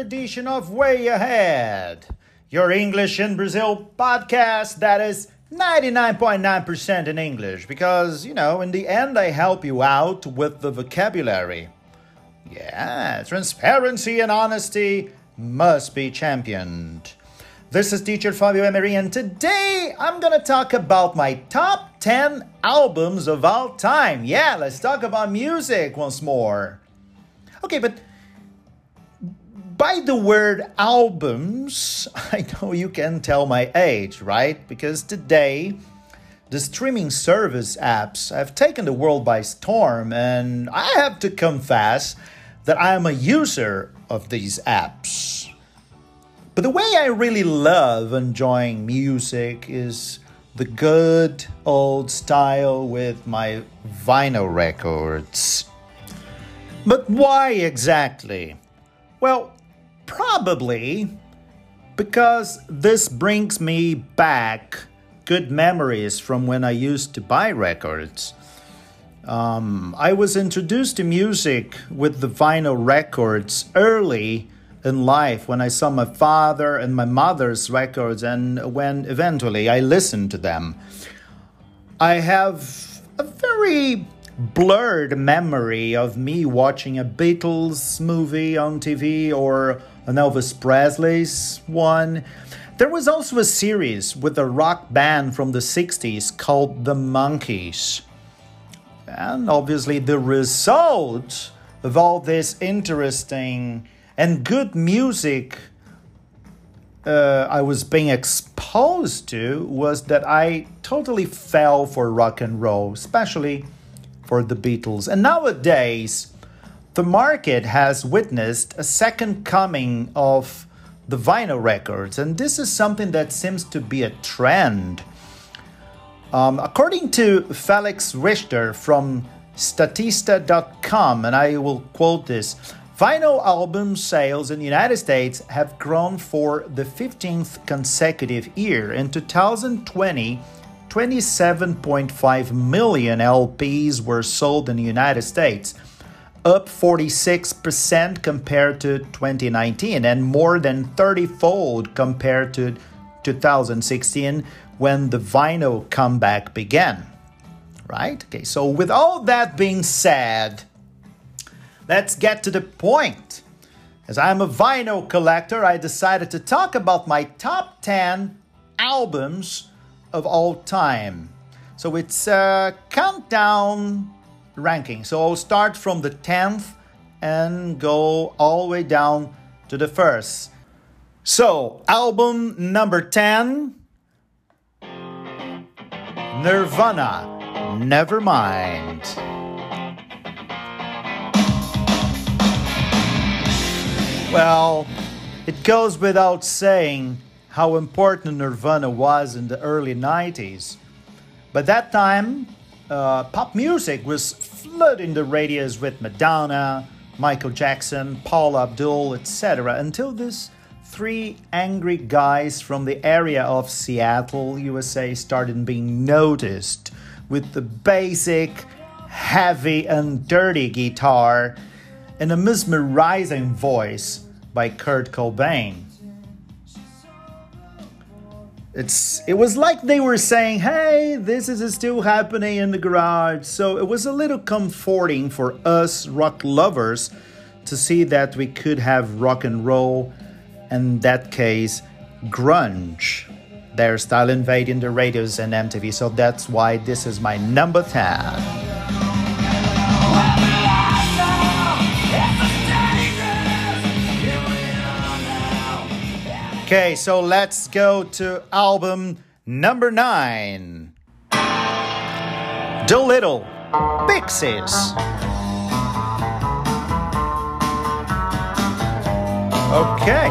edition of Way Ahead, your English in Brazil podcast that is 99.9% in English because, you know, in the end, I help you out with the vocabulary. Yeah, transparency and honesty must be championed. This is teacher Fabio Emery, and today I'm gonna talk about my top 10 albums of all time. Yeah, let's talk about music once more. Okay, but by the word albums, I know you can tell my age, right? Because today, the streaming service apps have taken the world by storm, and I have to confess that I am a user of these apps. But the way I really love enjoying music is the good old style with my vinyl records. But why exactly? Well, probably because this brings me back good memories from when I used to buy records. Um, I was introduced to music with the vinyl records early in life when I saw my father and my mother's records and when eventually I listened to them. I have a very blurred memory of me watching a Beatles movie on TV or an Elvis Presley's one. There was also a series with a rock band from the 60s called The Monkees. And obviously, the result of all this interesting and good music uh, I was being exposed to was that I totally fell for rock and roll, especially for the Beatles. And nowadays, the market has witnessed a second coming of the vinyl records, and this is something that seems to be a trend. Um, according to Felix Richter from Statista.com, and I will quote this Vinyl album sales in the United States have grown for the 15th consecutive year. In 2020, 27.5 million LPs were sold in the United States, up 46% compared to 2019 and more than 30 fold compared to 2016 when the vinyl comeback began. Right? Okay, so with all that being said, Let's get to the point. As I'm a vinyl collector, I decided to talk about my top 10 albums of all time. So it's a countdown ranking. So I'll start from the 10th and go all the way down to the first. So, album number 10 Nirvana, Nevermind. Well, it goes without saying how important Nirvana was in the early 90s. By that time, uh, pop music was flooding the radios with Madonna, Michael Jackson, Paula Abdul, etc. Until these three angry guys from the area of Seattle, USA, started being noticed with the basic, heavy, and dirty guitar and a mesmerizing voice by Kurt Cobain. It's it was like they were saying, "Hey, this is still happening in the garage." So it was a little comforting for us rock lovers to see that we could have rock and roll, in that case, grunge. Their style invading the radios and MTV. So that's why this is my number 10. Okay, so let's go to album number nine Doolittle Pixies. Okay.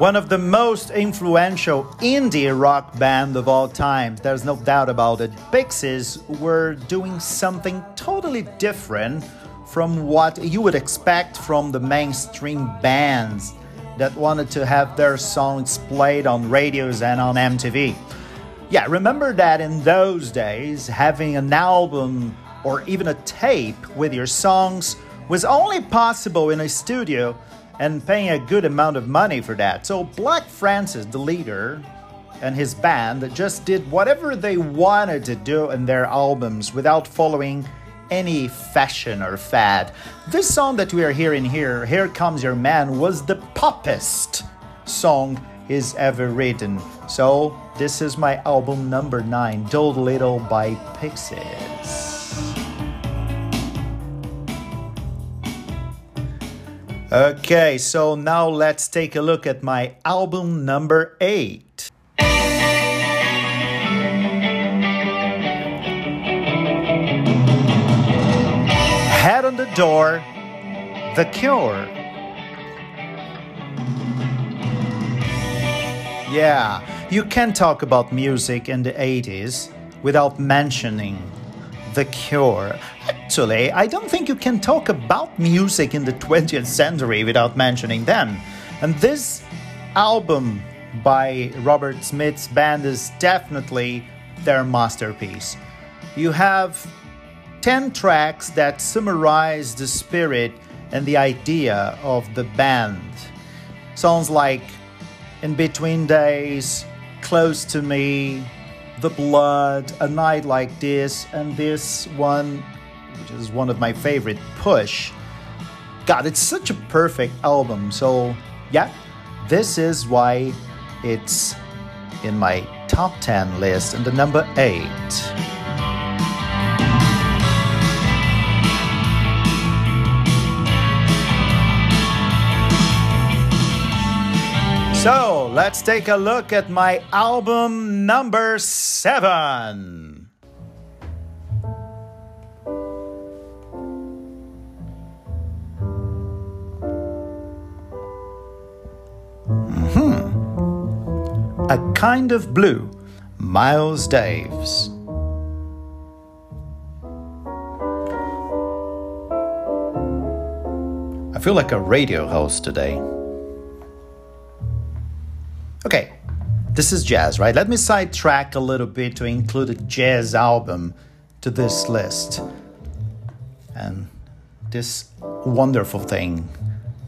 One of the most influential indie rock band of all time, there's no doubt about it. Pixies were doing something totally different from what you would expect from the mainstream bands that wanted to have their songs played on radios and on MTV. Yeah, remember that in those days, having an album or even a tape with your songs was only possible in a studio and paying a good amount of money for that. So Black Francis, the leader, and his band that just did whatever they wanted to do in their albums without following any fashion or fad. This song that we are hearing here, Here Comes Your Man, was the poppest song he's ever written. So, this is my album number 9, Doolittle by Pixies. Okay, so now let's take a look at my album number 8. On the door, The Cure. Yeah, you can talk about music in the 80s without mentioning The Cure. Actually, I don't think you can talk about music in the 20th century without mentioning them. And this album by Robert Smith's band is definitely their masterpiece. You have 10 tracks that summarize the spirit and the idea of the band. Songs like In Between Days, Close to Me, The Blood, A Night Like This, and this one, which is one of my favorite, Push. God, it's such a perfect album. So, yeah, this is why it's in my top 10 list and the number 8. So let's take a look at my album number seven. Mm-hmm. A Kind of Blue, Miles Davis. I feel like a radio host today. This is jazz, right? Let me sidetrack a little bit to include a jazz album to this list. And this wonderful thing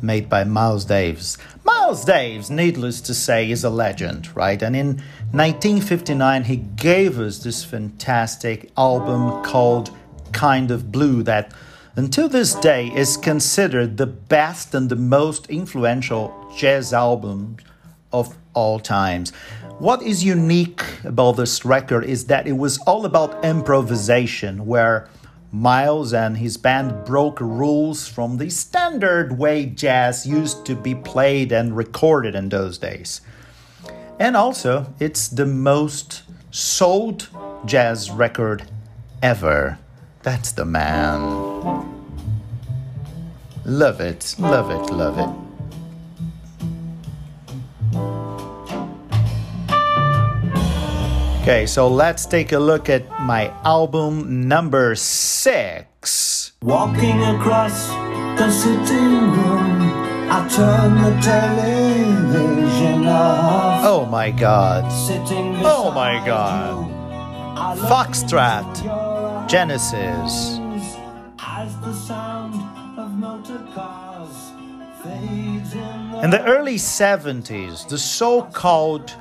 made by Miles Davis. Miles Davis, needless to say, is a legend, right? And in 1959, he gave us this fantastic album called Kind of Blue that until this day is considered the best and the most influential jazz album of all times. What is unique about this record is that it was all about improvisation, where Miles and his band broke rules from the standard way jazz used to be played and recorded in those days. And also, it's the most sold jazz record ever. That's the man. Love it, love it, love it. Okay, so let's take a look at my album number six. Walking across the sitting room, I turn the television off. Oh my god. Oh my god. Foxtrot, Genesis. In the early 70s, the so called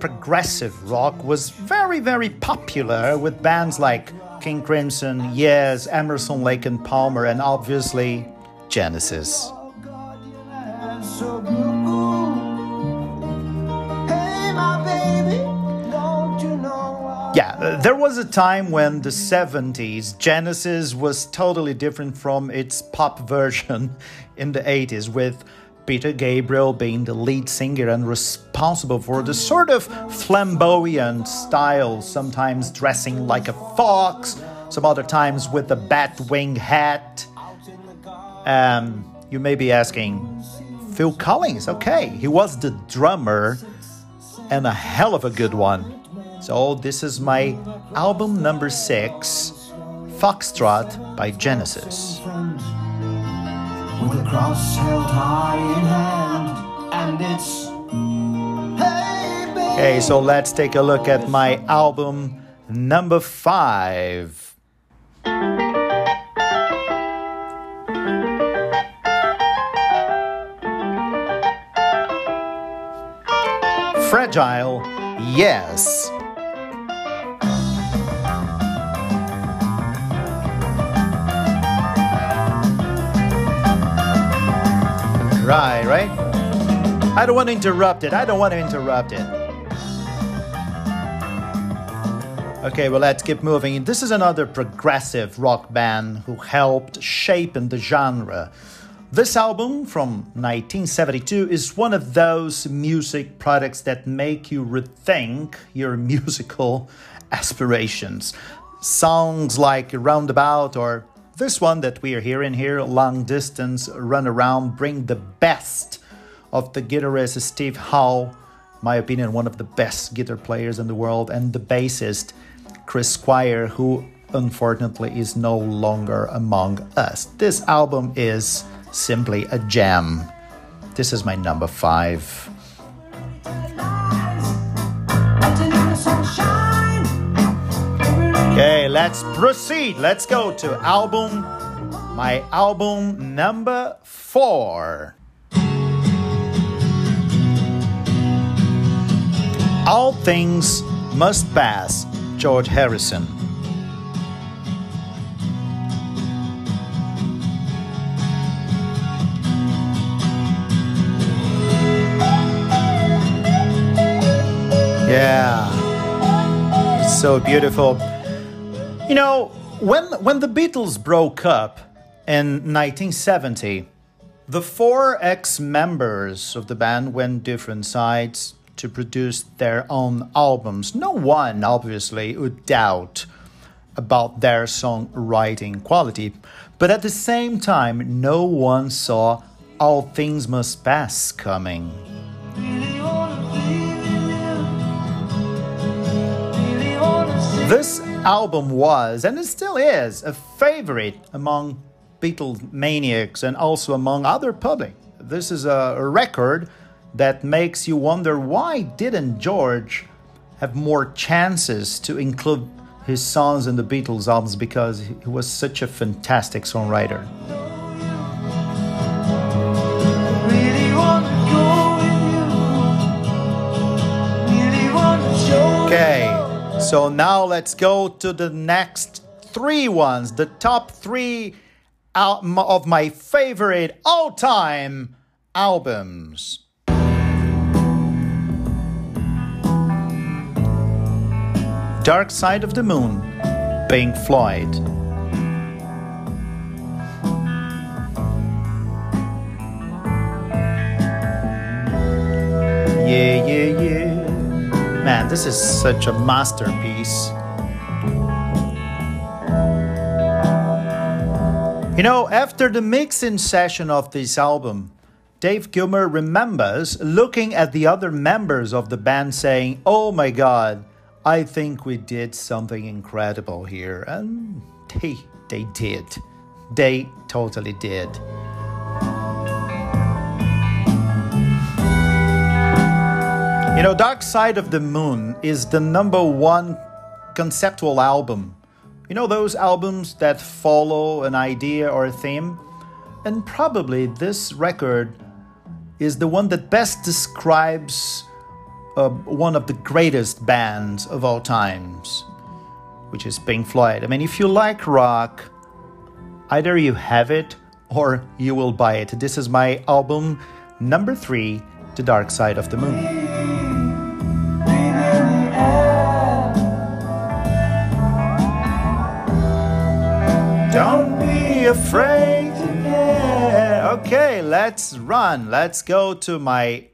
progressive rock was very, very popular with bands like King Crimson, Yes, Emerson, Lake and Palmer, and obviously Genesis. Yeah, uh, there was a time when the 70s Genesis was totally different from its pop version in the 80s with Peter Gabriel being the lead singer and responsible for the sort of flamboyant style, sometimes dressing like a fox, some other times with a bat wing hat. Um, you may be asking, Phil Collins, okay, he was the drummer and a hell of a good one. So, this is my album number six, Foxtrot by Genesis with a cross held high in hand, and it's Okay, so let's take a look at my album number five. Fragile, yes. Right, right? I don't want to interrupt it. I don't want to interrupt it. Okay, well, let's keep moving. This is another progressive rock band who helped shape in the genre. This album from 1972 is one of those music products that make you rethink your musical aspirations. Songs like Roundabout or this one that we are hearing here, Long Distance Run Around, bring the best of the guitarist Steve Howe, my opinion, one of the best guitar players in the world, and the bassist Chris Squire, who unfortunately is no longer among us. This album is simply a gem. This is my number five. Okay, let's proceed. Let's go to album, my album number four. All Things Must Pass, George Harrison. Yeah, so beautiful. You know, when when the Beatles broke up in 1970, the four ex-members of the band went different sides to produce their own albums. No one, obviously, would doubt about their songwriting quality, but at the same time, no one saw All Things Must Pass coming. This album was, and it still is, a favorite among Beatles maniacs and also among other public. This is a record that makes you wonder why didn't George have more chances to include his songs in the Beatles albums because he was such a fantastic songwriter. So now let's go to the next three ones, the top three of my favorite all time albums. Dark Side of the Moon, Pink Floyd. Yeah, yeah, yeah. Man, this is such a masterpiece. You know, after the mixing session of this album, Dave Gilmour remembers looking at the other members of the band saying, Oh my god, I think we did something incredible here. And they, they did. They totally did. You know, Dark Side of the Moon is the number one conceptual album. You know, those albums that follow an idea or a theme? And probably this record is the one that best describes uh, one of the greatest bands of all times, which is Pink Floyd. I mean, if you like rock, either you have it or you will buy it. This is my album number three, The Dark Side of the Moon. Don't be afraid. Yeah. Okay, let's run. Let's go to my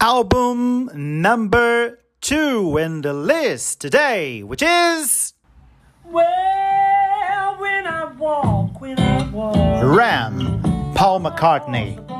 album number two in the list today, which is. Well, when I walk, when I walk. Ram, Paul McCartney.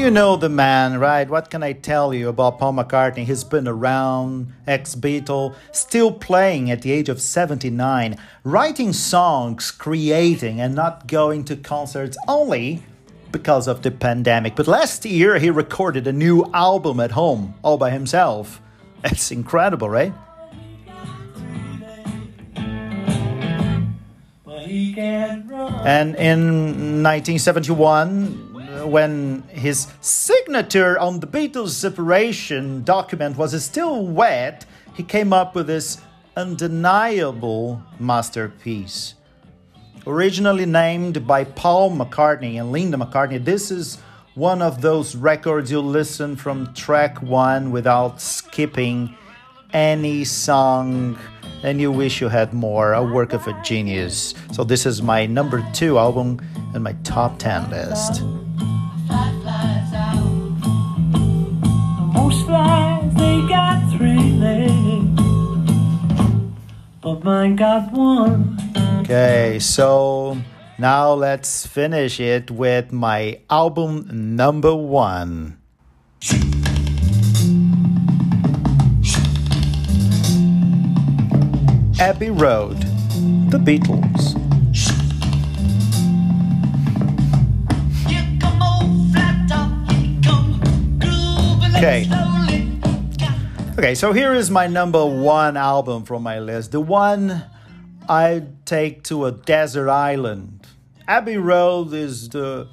You know the man, right? What can I tell you about Paul McCartney? He's been around, ex Beatle, still playing at the age of 79, writing songs, creating, and not going to concerts only because of the pandemic. But last year, he recorded a new album at home, all by himself. That's incredible, right? he can run. And in 1971, when his signature on the Beatles separation document was still wet, he came up with this undeniable masterpiece. Originally named by Paul McCartney and Linda McCartney, this is one of those records you listen from track one without skipping any song and you wish you had more. A work of a genius. So, this is my number two album in my top 10 list. Most flies, they got three legs, but mine got one. Okay, so now let's finish it with my album number one. Abbey Road, The Beatles. Okay. Okay, so here is my number one album from my list. The one I'd take to a desert island. Abbey Road is the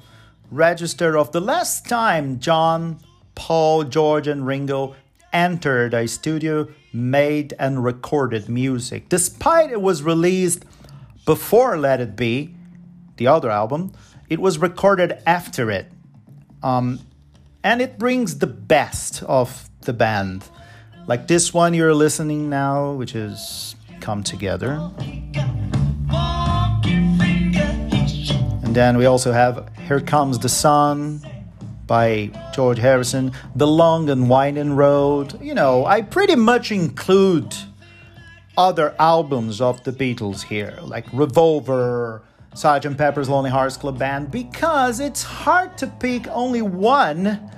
register of the last time John, Paul, George, and Ringo entered a studio, made, and recorded music. Despite it was released before Let It Be, the other album, it was recorded after it. Um, and it brings the best of the band. Like this one you're listening now, which is Come Together. And then we also have Here Comes the Sun by George Harrison, The Long and Winding Road. You know, I pretty much include other albums of the Beatles here, like Revolver, Sgt. Pepper's Lonely Hearts Club Band, because it's hard to pick only one.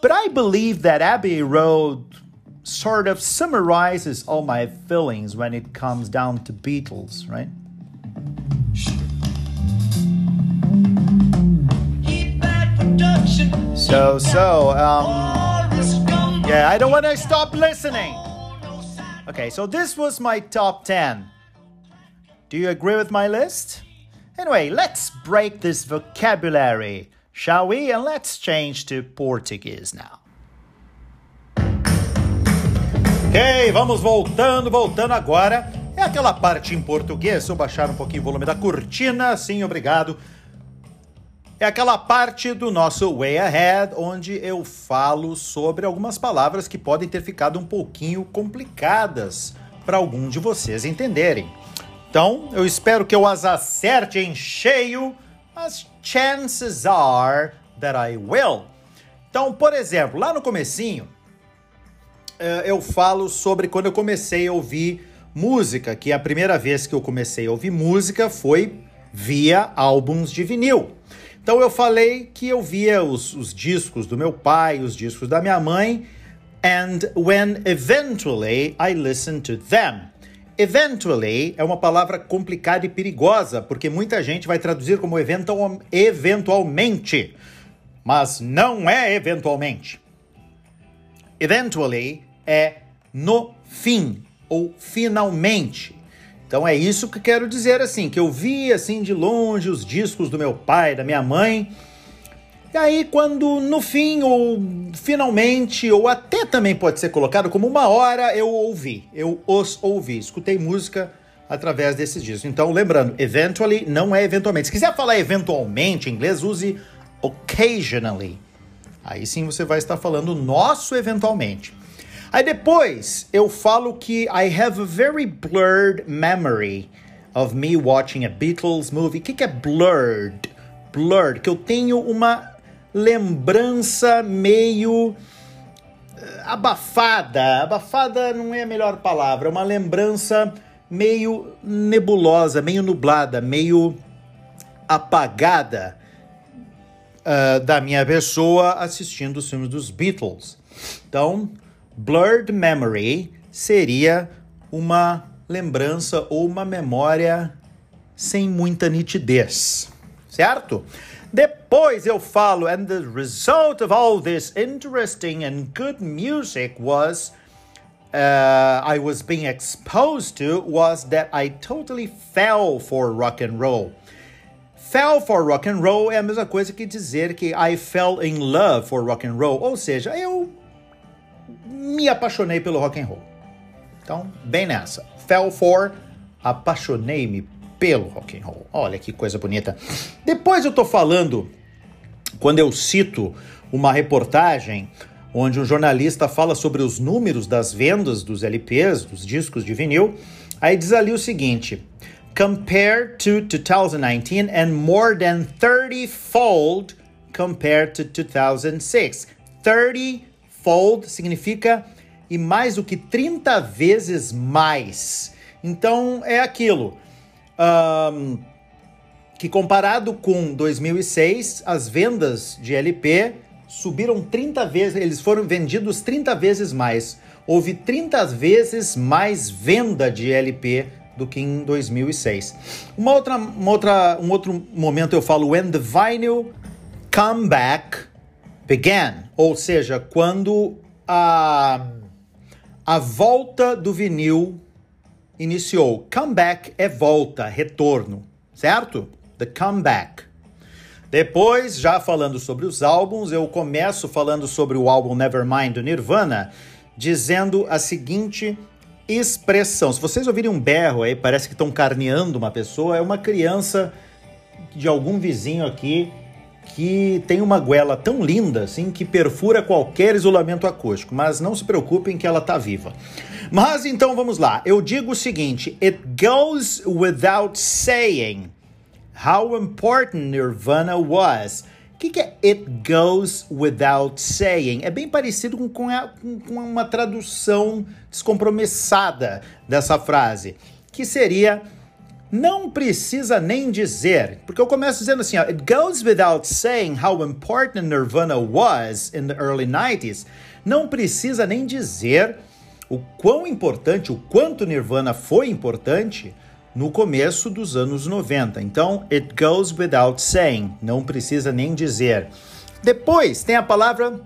But I believe that Abbey Road sort of summarizes all my feelings when it comes down to Beatles, right? So, so, um, yeah, I don't want to stop listening. Okay, so this was my top 10. Do you agree with my list? Anyway, let's break this vocabulary, shall we? And let's change to Portuguese now. Ok, vamos voltando, voltando agora. É aquela parte em português, se eu baixar um pouquinho o volume da cortina, sim, obrigado. É aquela parte do nosso Way Ahead onde eu falo sobre algumas palavras que podem ter ficado um pouquinho complicadas para algum de vocês entenderem. Então, eu espero que eu as acerte em cheio, mas chances are that I will. Então, por exemplo, lá no comecinho, eh, eu falo sobre quando eu comecei a ouvir música, que a primeira vez que eu comecei a ouvir música foi via álbuns de vinil. Então eu falei que eu via os, os discos do meu pai, os discos da minha mãe, and when eventually I listened to them. Eventually é uma palavra complicada e perigosa, porque muita gente vai traduzir como eventual, eventualmente, mas não é eventualmente. Eventually é no fim ou finalmente. Então é isso que quero dizer assim, que eu vi assim de longe os discos do meu pai, da minha mãe. E aí quando no fim ou finalmente ou até também pode ser colocado como uma hora eu ouvi, eu os ouvi, escutei música através desses discos. Então lembrando, eventually não é eventualmente. Se quiser falar eventualmente em inglês, use occasionally. Aí sim você vai estar falando nosso eventualmente. Aí depois eu falo que I have a very blurred memory of me watching a Beatles movie. O que, que é blurred? Blurred, que eu tenho uma lembrança meio eh, abafada. Abafada não é a melhor palavra, é uma lembrança meio nebulosa, meio nublada, meio apagada uh, da minha pessoa assistindo os filmes dos Beatles. Então, Blurred memory seria uma lembrança ou uma memória sem muita nitidez, certo? Depois eu falo, and the result of all this interesting and good music was uh, I was being exposed to was that I totally fell for rock and roll. Fell for rock and roll é a mesma coisa que dizer que I fell in love for rock and roll, ou seja, eu me apaixonei pelo rock and roll. Então, bem nessa. Fell for, apaixonei-me pelo rock and roll. Olha que coisa bonita. Depois eu tô falando, quando eu cito uma reportagem onde um jornalista fala sobre os números das vendas dos LPs, dos discos de vinil, aí diz ali o seguinte: compared to 2019 and more than 30-fold compared to 2006. 30-fold significa e mais do que 30 vezes mais. Então é aquilo. Um, que comparado com 2006, as vendas de LP subiram 30 vezes, eles foram vendidos 30 vezes mais. Houve 30 vezes mais venda de LP do que em 2006. Uma outra, uma outra, um outro momento eu falo when the vinyl comeback began, ou seja, quando a a volta do vinil iniciou. Comeback é volta, retorno, certo? The comeback. Depois, já falando sobre os álbuns, eu começo falando sobre o álbum Nevermind do Nirvana, dizendo a seguinte expressão. Se vocês ouvirem um berro aí, parece que estão carneando uma pessoa, é uma criança de algum vizinho aqui que tem uma goela tão linda assim que perfura qualquer isolamento acústico, mas não se preocupem que ela tá viva. Mas então vamos lá. Eu digo o seguinte: it goes without saying how important Nirvana was. O que, que, é it goes without saying? É bem parecido com, com, a, com uma tradução descompromissada dessa frase, que seria não precisa nem dizer, porque eu começo dizendo assim, ó, it goes without saying how important Nirvana was in the early 90s. Não precisa nem dizer o quão importante, o quanto Nirvana foi importante no começo dos anos 90. Então, it goes without saying, não precisa nem dizer. Depois tem a palavra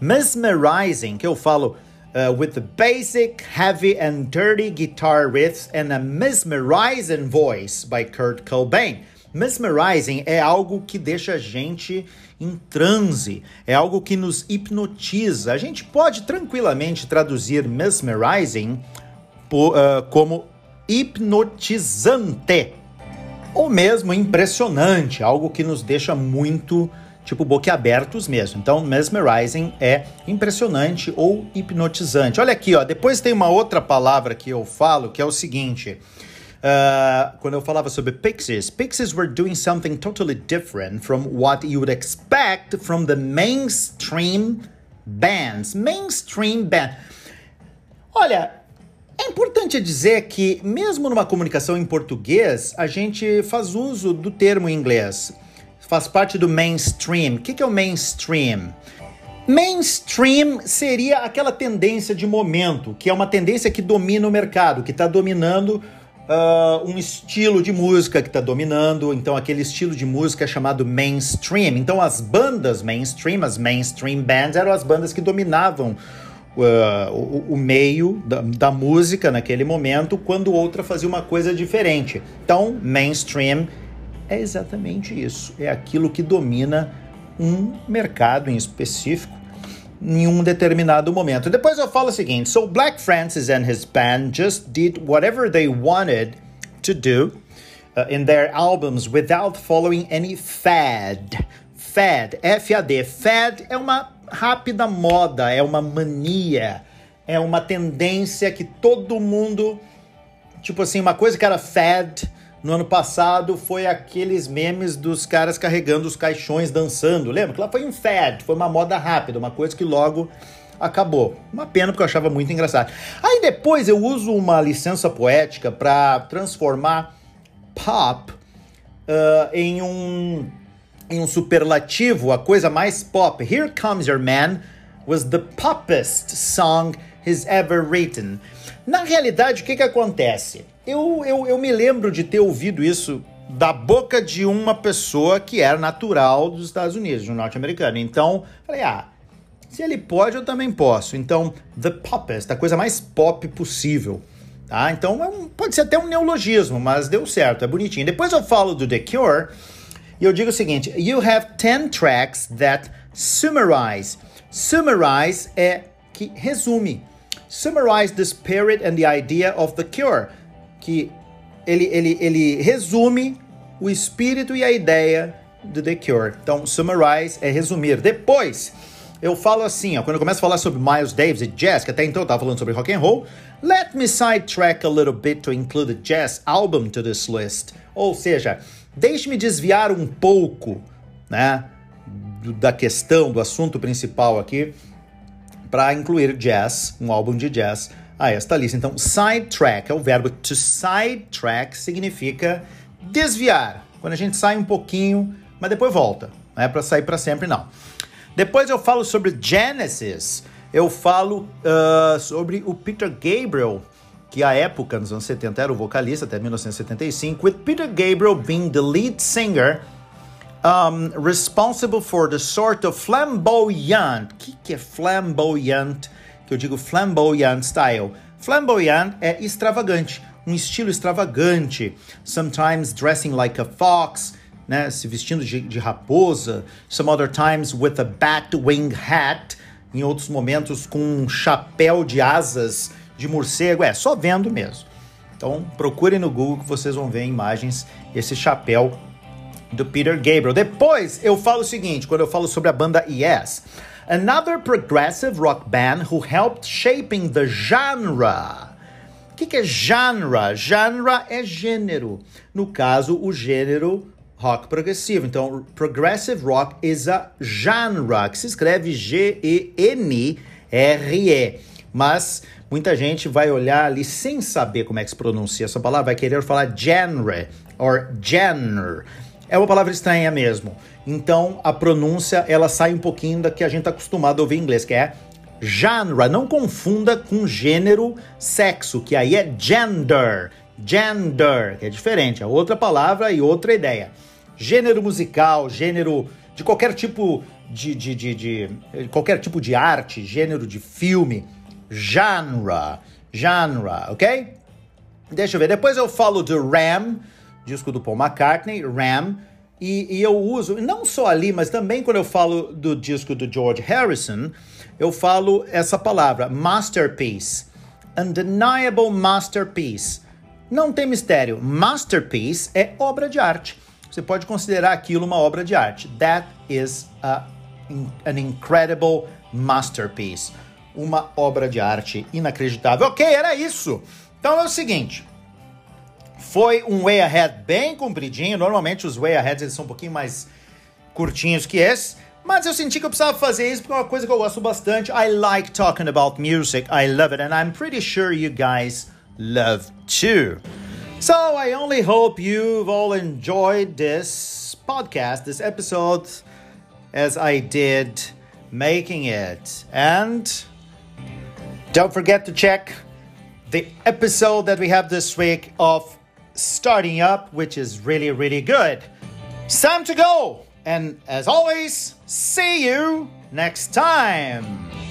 mesmerizing, que eu falo uh, with the basic, heavy, and dirty guitar riffs and a mesmerizing voice by Kurt Cobain. Mesmerizing é algo que deixa a gente em transe, é algo que nos hipnotiza. A gente pode tranquilamente traduzir mesmerizing por, uh, como hipnotizante ou mesmo impressionante, algo que nos deixa muito tipo boquiabertos mesmo. Então, mesmerizing é impressionante ou hipnotizante. Olha aqui, ó, depois tem uma outra palavra que eu falo que é o seguinte. Uh, quando eu falava sobre Pixies, Pixies were doing something totally different from what you would expect from the mainstream bands. Mainstream band. Olha, é importante dizer que, mesmo numa comunicação em português, a gente faz uso do termo em inglês faz parte do mainstream. O que é o mainstream? Mainstream seria aquela tendência de momento, que é uma tendência que domina o mercado, que está dominando uh, um estilo de música que está dominando. Então, aquele estilo de música é chamado mainstream. Então, as bandas mainstream, as mainstream bands, eram as bandas que dominavam uh, o, o, meio da, da música naquele momento, quando outra fazia uma coisa diferente. Então, mainstream é exatamente isso. É aquilo que domina um mercado em específico em um determinado momento. Depois eu falo o seguinte: So Black Francis and his band just did whatever they wanted to do uh, in their albums without following any fad. Fad, F-A-D. Fad é uma rápida moda, é uma mania, é uma tendência que todo mundo, tipo assim, uma coisa que era fad no ano passado foi aqueles memes dos caras carregando os caixões dançando. Lembra? Que lá foi um fad, foi uma moda rápida, uma coisa que logo acabou. Uma pena porque eu achava muito engraçado. Aí depois eu uso uma licença poética para transformar pop uh, em um em um superlativo, a coisa mais pop. Here Comes Your Man was the poppest song he's ever written. Na realidade, o que, que acontece? Eu, eu, eu me lembro de ter ouvido isso da boca de uma pessoa que era natural dos Estados Unidos, um norte-americano. Então, falei, ah, Se ele pode, eu também posso. Então, the poppest, a coisa mais pop possível. Tá? Então, é um, pode ser até um neologismo, mas deu certo, é bonitinho. Depois eu falo do The Cure e eu digo o seguinte: You have 10 tracks that summarize. Summarize é que resume. Summarize the spirit and the idea of The Cure. Que ele, ele, ele resume o espírito e a ideia do The Cure. Então, summarize é resumir. Depois, eu falo assim, ó, quando eu começo a falar sobre Miles Davis e jazz, que até então eu estava falando sobre rock and roll, let me sidetrack a little bit to include a jazz album to this list. Ou seja, deixe-me desviar um pouco, né, da questão, do assunto principal aqui, para incluir jazz, um álbum de jazz, a esta lista. Então, sidetrack é o verbo to sidetrack, significa desviar. Quando a gente sai um pouquinho, mas depois volta. Não é para sair para sempre, não. Depois eu falo sobre Genesis. Eu falo uh, sobre o Peter Gabriel, que à época, nos anos 70, era o vocalista, até 1975, with Peter Gabriel being the lead singer, um, responsible for the sort of flamboyant. O que, que é flamboyant? Que eu digo flamboyant style. Flamboyant é extravagante um estilo extravagante, sometimes dressing like a fox, né, se vestindo de, de raposa, some other times with a bat wing hat, em outros momentos com um chapéu de asas de morcego, é só vendo mesmo. Então procurem no Google que vocês vão ver imagens esse chapéu do Peter Gabriel. Depois eu falo o seguinte, quando eu falo sobre a banda Yes, another progressive rock band who helped shaping the genre o que, que é genre? Genre é gênero. No caso, o gênero rock progressivo. Então, progressive rock is a genre, que se escreve G-E-N-R-E. Mas muita gente vai olhar ali sem saber como é que se pronuncia essa palavra, vai querer falar genre or genre. É uma palavra estranha mesmo. Então, a pronúncia, ela sai um pouquinho da que a gente está acostumado a ouvir em inglês, que é genre. Não confunda com gênero, sexo, que aí é gender. Gender, que é diferente, é outra palavra e outra ideia. Gênero musical, gênero de qualquer tipo de, de, de, de qualquer tipo de arte, gênero de filme, genre, genre, ok? Deixa eu ver. Depois eu falo do Ram, disco do Paul McCartney, Ram, e, e eu uso não só ali, mas também quando eu falo do disco do George Harrison, eu falo essa palavra, masterpiece. Undeniable masterpiece. Não tem mistério. Masterpiece é obra de arte. Você pode considerar aquilo uma obra de arte. That is a, an incredible masterpiece. Uma obra de arte inacreditável. Ok, era isso. Então é o seguinte. Foi um way ahead bem compridinho. Normalmente os way aheads eles são um pouquinho mais curtinhos que esse. Mas eu senti que eu precisava fazer isso porque é uma coisa que eu gosto bastante. I like talking about music. I love it. And I'm pretty sure you guys love too. So I only hope you've all enjoyed this podcast, this episode, as I did making it. And don't forget to check the episode that we have this week of Starting Up, which is really, really good. It's time to go! And as always, see you next time.